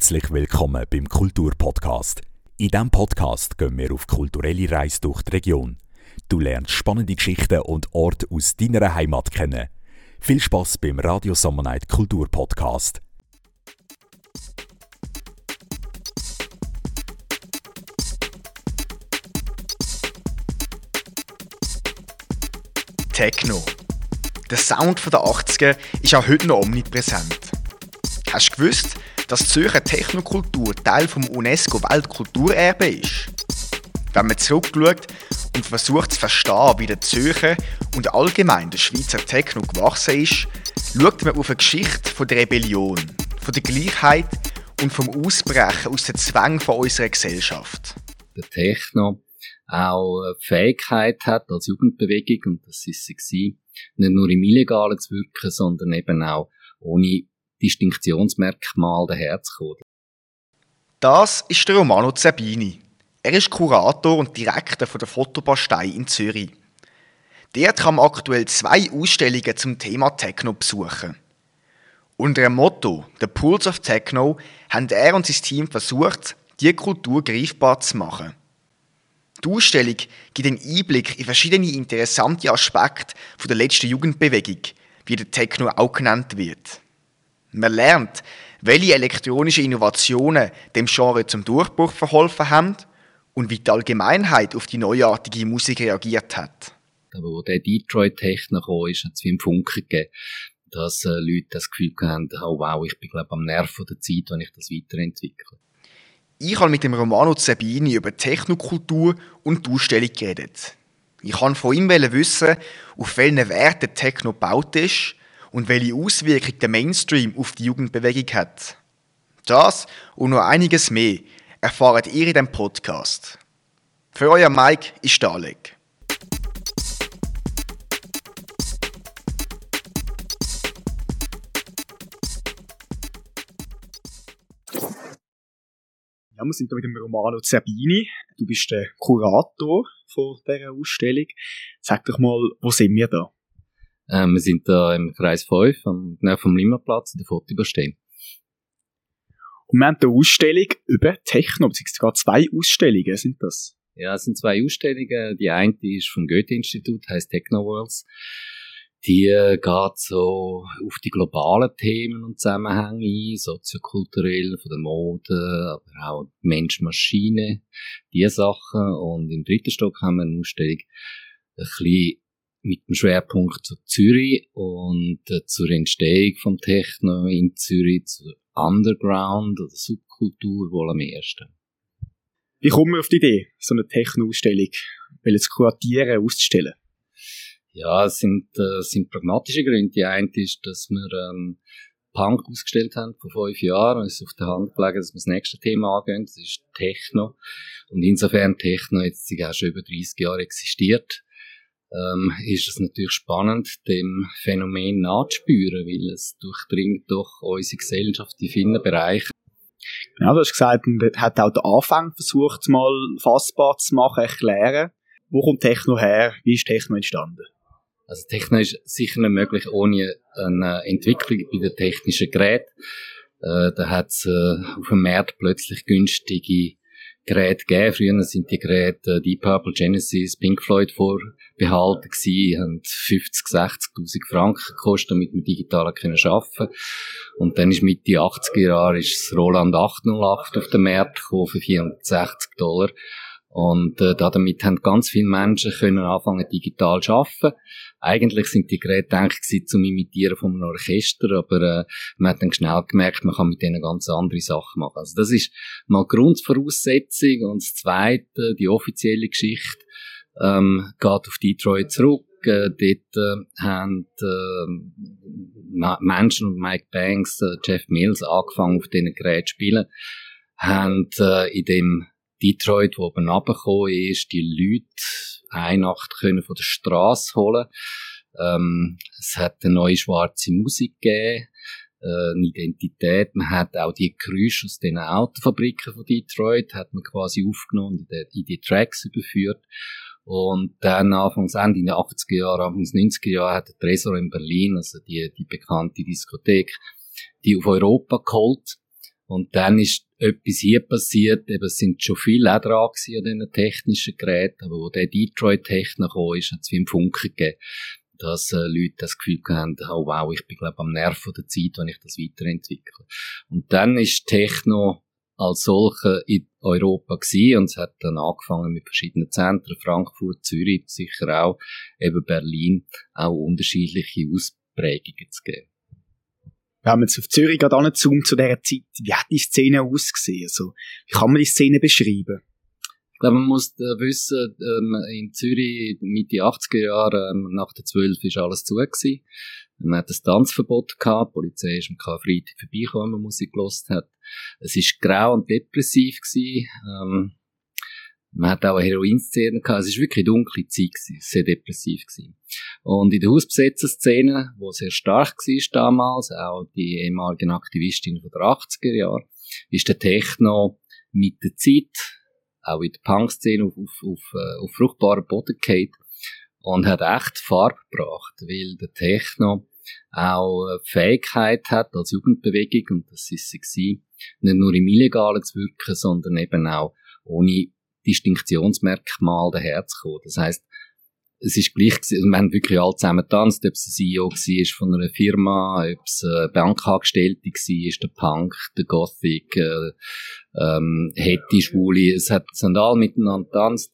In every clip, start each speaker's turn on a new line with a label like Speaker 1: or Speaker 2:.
Speaker 1: Herzlich willkommen beim Kulturpodcast. In diesem Podcast gehen wir auf kulturelle Reise durch die Region. Du lernst spannende Geschichten und Orte aus deiner Heimat kennen. Viel Spaß beim Radio Summer Night Kulturpodcast.
Speaker 2: Techno. Der Sound der 80er ist auch heute noch omnipräsent. Hast du gewusst, dass die Zürcher Technokultur Teil vom UNESCO-Weltkulturerbe ist? Wenn man zurückschaut und versucht zu verstehen, wie der Zürcher und allgemein der Schweizer Techno gewachsen ist, schaut man auf eine Geschichte von der Rebellion, von der Gleichheit und vom Ausbrechen aus den Zwängen unserer Gesellschaft.
Speaker 3: Der Techno auch eine Fähigkeit hat als Jugendbewegung, und das ist sie nicht nur im Illegalen zu wirken, sondern eben auch ohne Distinktionsmerkmal daherzukommen.
Speaker 2: Das ist der Romano Zerbini. Er ist Kurator und Direktor der Fotobastei in Zürich. Dort kann aktuell zwei Ausstellungen zum Thema Techno besuchen. Unter dem Motto The Pools of Techno haben er und sein Team versucht, die Kultur greifbar zu machen. Die Ausstellung gibt einen Einblick in verschiedene interessante Aspekte der letzten Jugendbewegung, wie der Techno auch genannt wird. Man lernt, welche elektronischen Innovationen dem Genre zum Durchbruch verholfen haben und wie die Allgemeinheit auf die neuartige Musik reagiert hat.
Speaker 3: Aber wo der Detroit-Techno kam, ist, hat es wie einen Funken gegeben, dass äh, Leute das Gefühl haben, oh wow, ich bin glaube am Nerv der Zeit, wenn ich das weiterentwickle.
Speaker 2: Ich habe mit dem Romano Zerbini über Technokultur und die Ausstellung geredet. Ich wollte von ihm wissen, auf welchen Werten Techno gebaut ist und welche Auswirkungen der Mainstream auf die Jugendbewegung hat. Das und noch einiges mehr erfahrt ihr in diesem Podcast. Für euer Mike ist Dalek. Ja, wir sind hier mit Romano Zerbini. Du bist der Kurator von dieser Ausstellung. Sag doch mal, wo sind wir da?
Speaker 3: Äh, wir sind da im Kreis 5, am Nähe vom Limmerplatz, in der Fotobastei.
Speaker 2: Und wir haben eine Ausstellung über Techno, beziehungsweise sogar zwei Ausstellungen sind das.
Speaker 3: Ja, es sind zwei Ausstellungen. Die eine ist vom Goethe-Institut, heißt Techno Worlds die geht so auf die globalen Themen und Zusammenhänge ein, soziokulturell, von der Mode, aber auch Mensch-Maschine, die Sachen. Und im dritten Stock haben wir eine Ausstellung ein bisschen mit dem Schwerpunkt zu Zürich und äh, zur Entstehung vom Techno in Zürich, zur Underground oder Subkultur wohl am ersten.
Speaker 2: Wie kommen wir auf die Idee, so eine Techno-Ausstellung, zu kuratieren, auszustellen?
Speaker 3: Ja, es sind, äh, sind pragmatische Gründe. Die eine ist, dass wir ähm, Punk ausgestellt haben vor fünf Jahren. Es ist auf der Hand gelegen, dass wir das nächste Thema angehen. Das ist Techno. Und insofern Techno jetzt auch schon über 30 Jahre existiert, ähm, ist es natürlich spannend, dem Phänomen nachzuspüren, weil es durchdringt doch unsere Gesellschaft in vielen Bereichen.
Speaker 2: Ja, du hast gesagt, man hat auch den Anfang versucht, mal fassbar zu machen, erklären. Wo kommt Techno her? Wie ist Techno entstanden?
Speaker 3: Also Techno ist sicher nicht möglich ohne eine Entwicklung bei den technischen Geräten. Äh, da hat es äh, auf dem Markt plötzlich günstige Geräte gegeben. Früher sind die Geräte äh, Deep Purple, Genesis, Pink Floyd vorbehalten gewesen, haben 50, 60.000 Franken gekostet, damit man digital arbeiten können Und dann ist Mitte 80er Jahre ist das Roland 808 auf den Markt gekommen für 460 Dollar. Und äh, damit haben ganz viele Menschen können anfangen digital zu arbeiten. Eigentlich sind die Geräte gedacht zum Imitieren von einem Orchester, aber äh, man hat dann schnell gemerkt, man kann mit denen ganz andere Sachen machen. Also das ist mal Grundvoraussetzung. Und das Zweite, die offizielle Geschichte, ähm, geht auf Detroit zurück. Äh, dort äh, haben äh, Menschen und Mike Banks, äh, Jeff Mills angefangen auf diesen Geräten zu spielen, haben äh, in dem Detroit, wo oben runtergekommen ist, die Leute eine Nacht können von der Straße holen. Ähm, es hat eine neue schwarze Musik gegeben, äh, eine Identität. Man hat auch die Geräusche aus den Autofabriken von Detroit hat man quasi aufgenommen und in die, in die Tracks überführt. Und dann anfangs Ende der 80er Jahre, Anfangs 90er Jahre hat der Tresor in Berlin, also die, die bekannte Diskothek, die auf Europa geholt Und dann ist etwas hier passiert, eben es sind schon viele auch dran an diesen technischen Geräten, aber wo der Detroit-Techno kam, ist, hat es wie einen Funken gegeben, dass äh, Leute das Gefühl haben, oh wow, ich bin glaube am Nerv der Zeit, wenn ich das weiterentwickle. Und dann ist Techno als solche in Europa gewesen und es hat dann angefangen mit verschiedenen Zentren, Frankfurt, Zürich, sicher auch, eben Berlin, auch unterschiedliche Ausprägungen zu geben.
Speaker 2: Wenn man jetzt auf Zürich gerade anzoomt zu dieser Zeit, wie hat die Szene ausgesehen? Also, wie kann man die Szene beschreiben?
Speaker 3: Ich glaube, man muss wissen, ähm, in Zürich Mitte 80er Jahre, ähm, nach der 12 ist alles zu. Man hat ein Tanzverbot gehabt, die Polizei ist am Freitag vorbeigekommen, wenn man Musik gelost hat. Es ist grau und depressiv gewesen. Ähm, man hat auch eine Heroinszene gehabt. Es war wirklich eine dunkle Zeit sehr depressiv gewesen. Und in der Hausbesetzer-Szene, wo sehr stark war damals, auch die ehemaligen Aktivistinnen der 80er Jahre, ist der Techno mit der Zeit, auch in der Punk-Szene, auf, auf, auf, äh, auf fruchtbaren Boden gefallen und hat echt Farbe gebracht, weil der Techno auch Fähigkeit hat als Jugendbewegung, und das ist sie nicht nur im Illegalen zu wirken, sondern eben auch ohne Distinktionsmerkmal daherzukommen. Das heißt, es ist gleich, wir haben wirklich alle zusammen getanzt, ob es ein CEO war von einer Firma, ob es eine Bankangestellte war, der Punk, der Gothic, äh, ähm, Hetty, Schwule, es hat, es haben alle miteinander getanzt,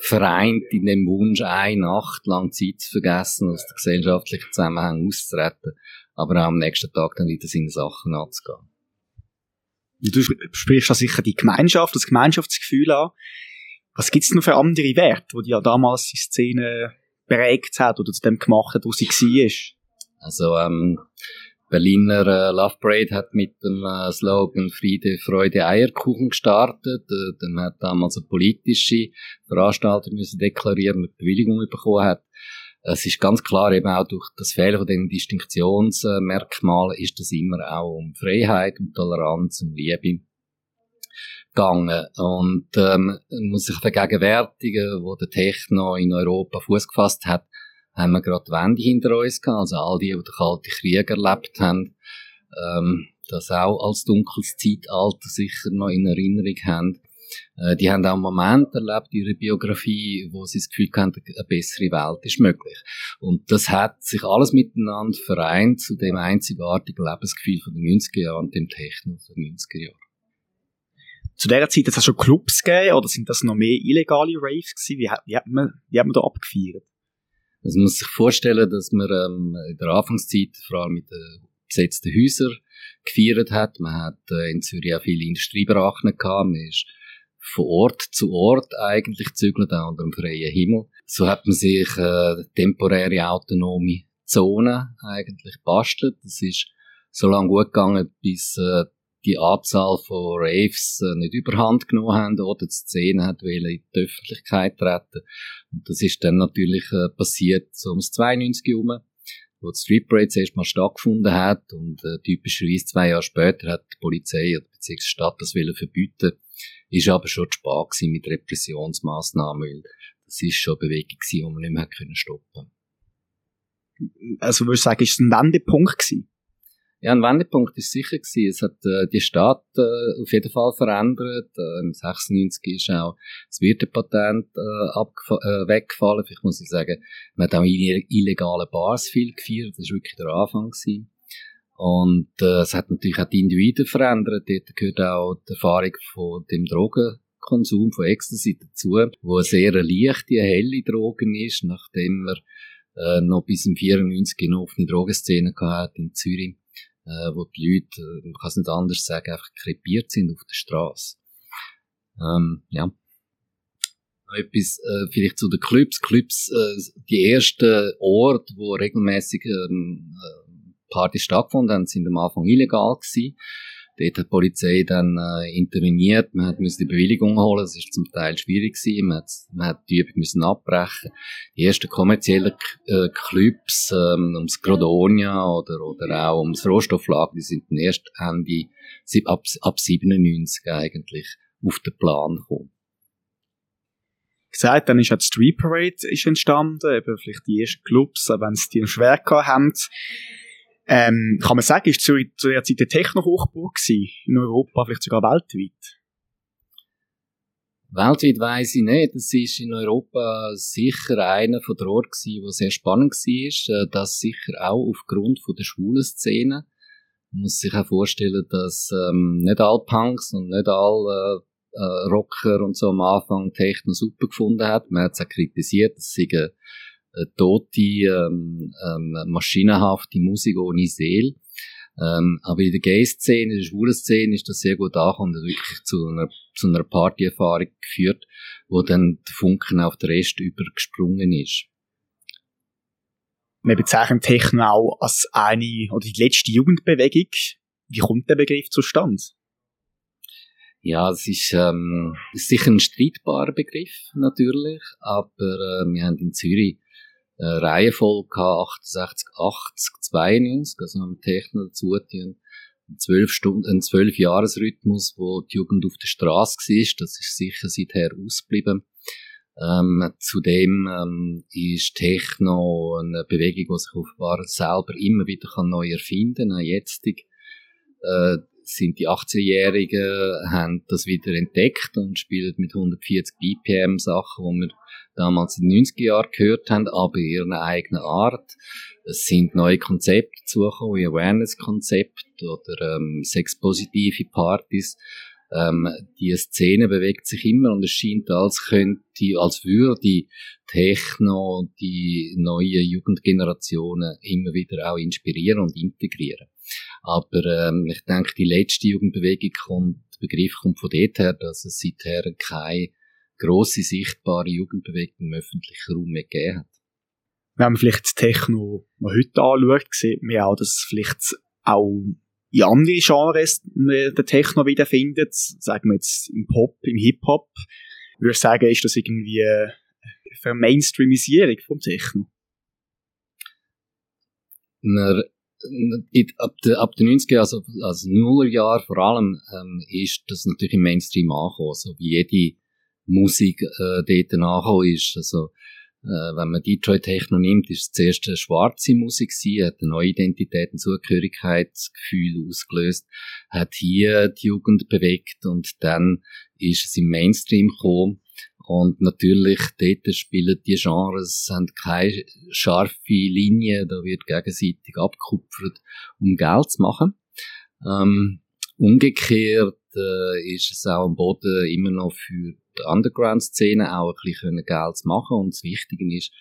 Speaker 3: vereint in dem Wunsch, eine Nacht lang Zeit zu vergessen, aus der gesellschaftlichen Zusammenhang auszutreten, aber auch am nächsten Tag dann wieder seine Sachen anzugehen.
Speaker 2: Du sprichst da sicher die Gemeinschaft, das Gemeinschaftsgefühl an. Was gibt's noch für andere Werte, die ja damals die Szene prägt hat oder zu dem gemacht hat, wo sie war?
Speaker 3: Also, ähm, Berliner äh, Love Parade hat mit dem äh, Slogan Friede, Freude, Eierkuchen gestartet. Äh, dann hat damals eine politische Veranstalter müssen deklarieren, mit Bewilligung bekommen hat. Es ist ganz klar eben auch durch das Fehlen von den Distinktionsmerkmalen ist das immer auch um Freiheit, um Toleranz, um Liebe gegangen. Und ähm, muss sich vergegenwärtigen, wo der Techno in Europa Fuß gefasst hat, haben wir gerade Wende hinter uns gehabt, also all die, die den Kalten Krieg erlebt haben, ähm, das auch als dunkles Zeitalter sicher noch in Erinnerung haben. Äh, die haben auch einen Moment erlebt in ihrer Biografie, wo sie das Gefühl haben, eine bessere Welt ist möglich. Und das hat sich alles miteinander vereint zu dem einzigartigen Lebensgefühl von den 90er Jahren und dem Techno der 90er Jahre.
Speaker 2: Zu dieser Zeit hat es schon Clubs gegeben, oder sind das noch mehr illegale Raves gewesen? Wie, wie, hat, man, wie hat man da abgefeiert?
Speaker 3: Also man muss sich vorstellen, dass man ähm, in der Anfangszeit vor allem mit den besetzten Häusern gefeiert hat. Man hat äh, in Zürich auch viele Industriebrachen gehabt. Man ist von Ort zu Ort eigentlich zügelt, auch unter dem freien Himmel. So hat man sich äh, temporäre autonome Zonen eigentlich bastelt. Das ist so lange gut gegangen, bis äh, die Anzahl von Raves äh, nicht überhand genommen haben oder die Szene hat in die Öffentlichkeit treten. Und das ist dann natürlich äh, passiert so ums 92 herum, wo die Street Parade zuerst mal stattgefunden hat und äh, typischerweise zwei Jahre später hat die Polizei oder beziehungsweise die Stadt das wollen verbieten, ist aber schon zu spät mit Repressionsmaßnahmen, weil das ist schon eine Bewegung gewesen, die man nicht mehr können stoppen.
Speaker 2: Also würdest du sagen, ist es ein Wendepunkt gewesen?
Speaker 3: Ja, ein Wendepunkt ist sicher gewesen. Es hat äh, die Stadt äh, auf jeden Fall verändert. Äh, Im 96 ist auch das Wirtepatent äh, äh, weggefallen. Vielleicht muss ich sagen, man hat auch illegale Bars viel gefeiert. Das war wirklich der Anfang gewesen. Und äh, es hat natürlich auch die Individuen verändert. Dort gehört auch die Erfahrung von dem Drogenkonsum, von Ecstasy dazu, wo eine sehr leichte, helle Drogen ist, nachdem wir äh, noch bis im 94 eine offene Drogenszene gehabt in Zürich äh, wo die Leute, äh, man kann es nicht anders sagen, einfach krepiert sind auf der Straße. Ähm, ja. Etwas äh, vielleicht zu den Clubs. Clubs, äh, die ersten Orte, wo regelmäßig ähm, äh, Partys stattgefunden haben, sind am Anfang illegal gewesen. Dort hat die Polizei dann äh, interveniert, man hat die Bewilligung holen, das ist zum Teil schwierig gewesen, man hat, man hat die Übung müssen abbrechen. Die ersten kommerziellen äh, Clubs, ähm, ums Grodonia oder, oder auch ums Rohstofflager, die sind dann erst Ende, ab, ab 97 eigentlich auf den Plan gekommen
Speaker 2: gesagt, dann ist auch die Street Parade ist entstanden, eben vielleicht die ersten Clubs, wenn sie die schwer haben.
Speaker 4: Ähm, kann man sagen, ist Zürich zu der Zeit eine Techno-Hochburg in Europa, vielleicht sogar weltweit?
Speaker 3: Weltweit weiss ich nicht. Es ist in Europa sicher einer von der Orte gewesen, der sehr spannend war. Äh, das sicher auch aufgrund von der schwulen Szene. Man muss sich auch vorstellen, dass ähm, nicht alle Punks und nicht alle äh, äh, Rocker und so am Anfang Techno super gefunden hat. Man hat es auch kritisiert, dass sie eine, eine tote, ähm, ähm, maschinenhafte Musik ohne Seele. Ähm, aber in der Gay-Szene, in der schwulen Szene ist das sehr gut angekommen und wirklich zu einer, zu einer Partyerfahrung geführt, wo dann der Funken auf den Rest übergesprungen ist.
Speaker 4: Wir bezeichnen Techno auch als eine oder die letzte Jugendbewegung. Wie kommt der Begriff zustande?
Speaker 3: Ja, es ist, ähm, ist sicher ein streitbarer Begriff, natürlich, aber äh, wir haben in Zürich äh, Reihenfolge gehabt, 68, 80, 92, also wenn wir Techno dazu tun, ein zwölf Stunden, ein zwölf wo die Jugend auf der Straße war, das ist sicher seither ausgeblieben. Ähm, zudem ähm, ist Techno eine Bewegung, die sich offenbar selber immer wieder kann neu erfinden kann. Jetzt äh, sind die 18-Jährigen, haben das wieder entdeckt und spielen mit 140 BPM Sachen, die wir damals in den 90er Jahren gehört haben, aber in ihrer eigenen Art. Es sind neue Konzepte dazugekommen, wie Awareness-Konzept oder ähm, sexpositive Partys. Ähm, die Szene bewegt sich immer und es scheint, als könnte, als würde Techno die neuen Jugendgenerationen immer wieder auch inspirieren und integrieren. Aber ähm, ich denke, die letzte Jugendbewegung kommt, der Begriff kommt von dort her, dass es seither keine grosse sichtbare Jugendbewegung im öffentlichen Raum mehr gegeben hat.
Speaker 4: Wenn man vielleicht das Techno heute anschaut, sieht man auch, dass vielleicht auch in anderen Genres den Techno wiederfindet. Sagen wir jetzt im Pop, im Hip-Hop. Ich würde sagen, ist das irgendwie eine Vermainstreamisierung vom Techno?
Speaker 3: Na, ab, de, ab den 90er, also, also Nullerjahr vor allem, ähm, ist das natürlich im Mainstream angekommen, so wie jede Musik äh, dort angekommen ist. Also, äh, wenn man Detroit Techno nimmt, ist es zuerst eine schwarze Musik gewesen, hat eine neue Identität, ein Zugehörigkeitsgefühl ausgelöst, hat hier die Jugend bewegt und dann ist es im Mainstream gekommen. Und natürlich, dort spielen die Genres, haben keine scharfe Linie, da wird gegenseitig abkupfert, um Geld zu machen. Ähm, umgekehrt äh, ist es auch am Boden immer noch für die Underground-Szene auch ein bisschen Geld machen. Und das Wichtige ist,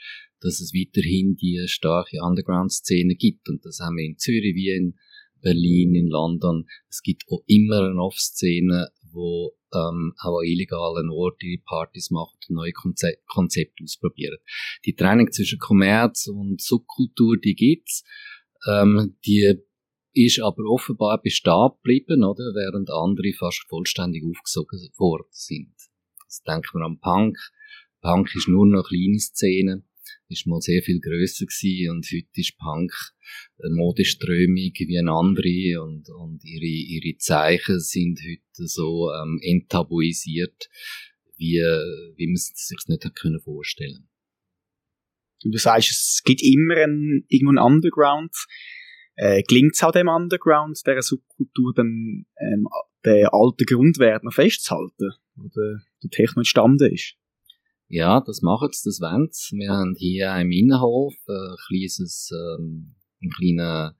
Speaker 3: dass es weiterhin die starke Underground-Szene gibt. Und das haben wir in Zürich wie in Berlin, in London. Es gibt auch immer eine Off-Szene, wo ähm, auch an illegalen Orten Partys macht und neue Konze Konzepte ausprobieren. Die Trennung zwischen Kommerz und Subkultur, die gibt's. Ähm, die ist aber offenbar bestehen geblieben, oder? Während andere fast vollständig aufgesogen worden sind. Das denken wir an Punk. Punk ist nur noch eine kleine Szene, ist mal sehr viel grösser gewesen und heute ist Punk eine Modeströmung wie eine andere und, und ihre, ihre Zeichen sind heute so ähm, enttabuisiert, wie, wie man es sich nicht hat können vorstellen
Speaker 4: Du sagst, es gibt immer einen, irgendwo einen Underground. Äh, gelingt es auch dem Underground, dieser Subkultur, dann ähm, den alten Grundwert noch festzuhalten, wo der, der Techno entstanden ist?
Speaker 3: Ja, das machen sie, das wollen sie. Wir haben hier im Innenhof äh, ein kleines, ähm, einen kleinen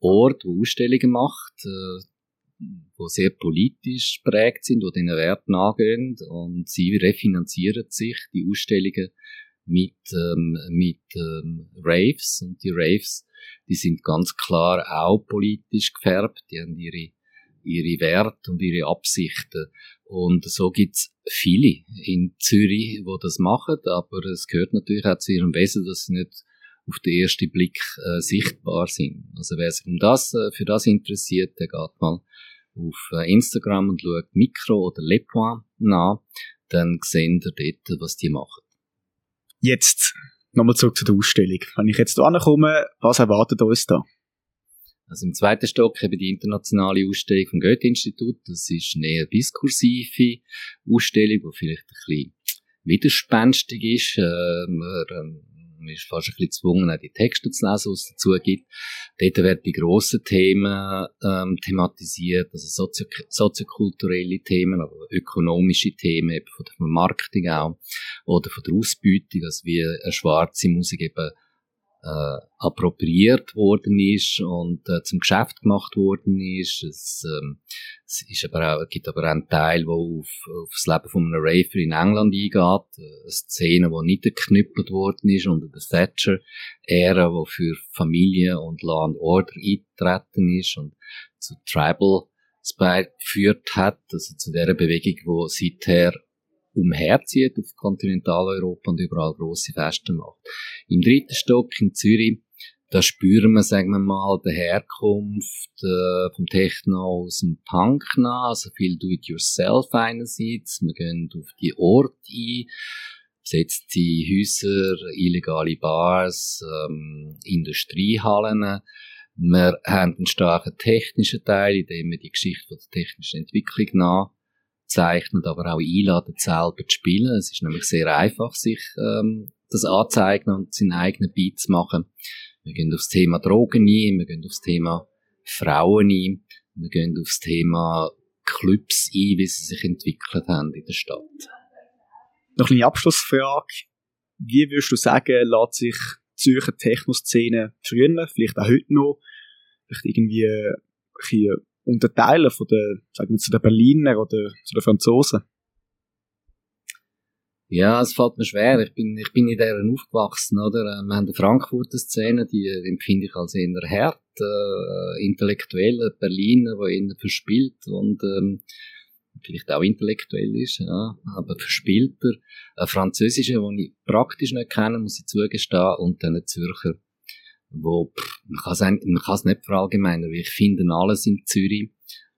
Speaker 3: Ort, wo Ausstellungen macht, äh, wo sehr politisch prägt sind, wo den Wert nachgehen und sie refinanzieren sich die Ausstellungen mit, ähm, mit ähm, Raves und die Raves die sind ganz klar auch politisch gefärbt, die haben ihre, ihre Werte und ihre Absichten. Und so gibt's viele in Zürich, wo das machen, aber es gehört natürlich auch zu ihrem Wesen, dass sie nicht auf den ersten Blick äh, sichtbar sind. Also wer sich um das, äh, für das interessiert, der geht mal auf äh, Instagram und schaut Mikro oder Le Point nach, dann sehen ihr dort, was die machen.
Speaker 4: Jetzt nochmal zurück zu der Ausstellung. Wenn ich jetzt hier ankomme, was erwartet uns da?
Speaker 3: Also im zweiten Stock eben die internationale Ausstellung vom Goethe-Institut. Das ist eine eher diskursive Ausstellung, die vielleicht ein bisschen widerspenstig ist. Äh, man, äh, man ist fast ein bisschen gezwungen, auch die Texte zu lesen, was es dazu gibt. Dort werden die grossen Themen ähm, thematisiert, also sozio soziokulturelle Themen, aber ökonomische Themen, eben von der Vermarktung auch, oder von der Ausbeutung, also wie eine schwarze Musik eben äh, appropriiert worden ist und äh, zum Geschäft gemacht worden ist. Es, ähm, es ist aber auch, gibt aber auch einen Teil, der auf, auf das Leben von einem Raver in England eingeht. Eine Szene, die niedergeknüppelt worden ist unter der Thatcher-Ära, die für Familie und Law and Order eingetreten ist und zu Tribal Spy geführt hat, also zu der Bewegung, die seither umherzieht auf Kontinentaleuropa und überall grosse Feste macht. Im dritten Stock in Zürich, da spüren wir, sagen wir mal, die Herkunft äh, vom Techno aus dem Punk nach, also viel Do-it-yourself einerseits. Wir gehen auf die Orte ein, besetzte Häuser, illegale Bars, ähm, Industriehallen. Wir haben einen starken technischen Teil, in dem wir die Geschichte der technischen Entwicklung nach zeichnet, aber auch einladen, selber zu spielen. Es ist nämlich sehr einfach, sich ähm, das anzeigen und seinen eigenen Beat zu machen. Wir gehen aufs Thema Drogen ein, wir gehen aufs Thema Frauen ein, wir gehen aufs Thema Clubs ein, wie sie sich entwickelt haben in der Stadt.
Speaker 4: Noch eine Abschlussfrage. Wie würdest du sagen, lässt sich die Zürcher Techno-Szene früher, vielleicht auch heute noch, vielleicht irgendwie ein unterteilen von den, sagen wir, zu den Berliner oder zu den Franzosen?
Speaker 3: Ja, es fällt mir schwer. Ich bin, ich bin in deren aufgewachsen, oder? Äh, wir haben die Frankfurter Szene, die empfinde ich als eher hart, äh, intellektuelle Berliner, die eher verspielt und, ähm, vielleicht auch intellektuell ist, ja, aber verspielter. Ein Französischer, den ich praktisch nicht kenne, muss ich zugestehen, und dann ein Zürcher, wo, pff, man kann es nicht verallgemeinern, weil ich finde alles in Zürich.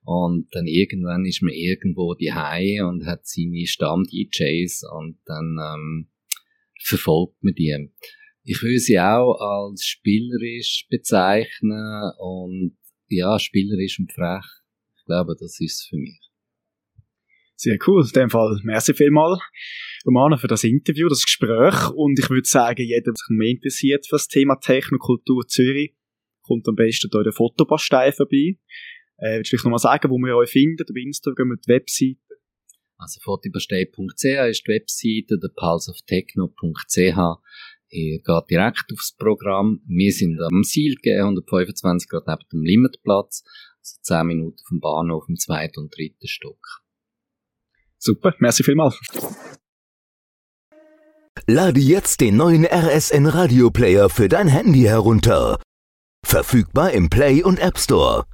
Speaker 3: Und dann irgendwann ist man irgendwo die und hat seine Stamm-DJs und dann ähm, verfolgt man die. Ich würde sie auch als spielerisch bezeichnen und ja, spielerisch und frech. Ich glaube, das ist es für mich.
Speaker 4: Sehr cool. In dem Fall merci vielmal, Romana, für das Interview, das Gespräch. Und ich würde sagen, jeder, der sich mehr interessiert für das Thema Technokultur Zürich, kommt am besten hier in der Fotobastei vorbei. Äh, willst du vielleicht nochmal sagen, wo wir euch finden? Auf Instagram, die Webseite?
Speaker 3: Also fotobastei.ch ist die Webseite, der pulseoftechno.ch. Ihr geht direkt aufs Programm. Wir sind am Ziel 125 Grad neben dem Limitplatz, also 10 Minuten vom Bahnhof im zweiten und dritten Stock.
Speaker 4: Super, merci vielmals.
Speaker 1: Lade jetzt den neuen RSN Radio Player für dein Handy herunter. Verfügbar im Play und App Store.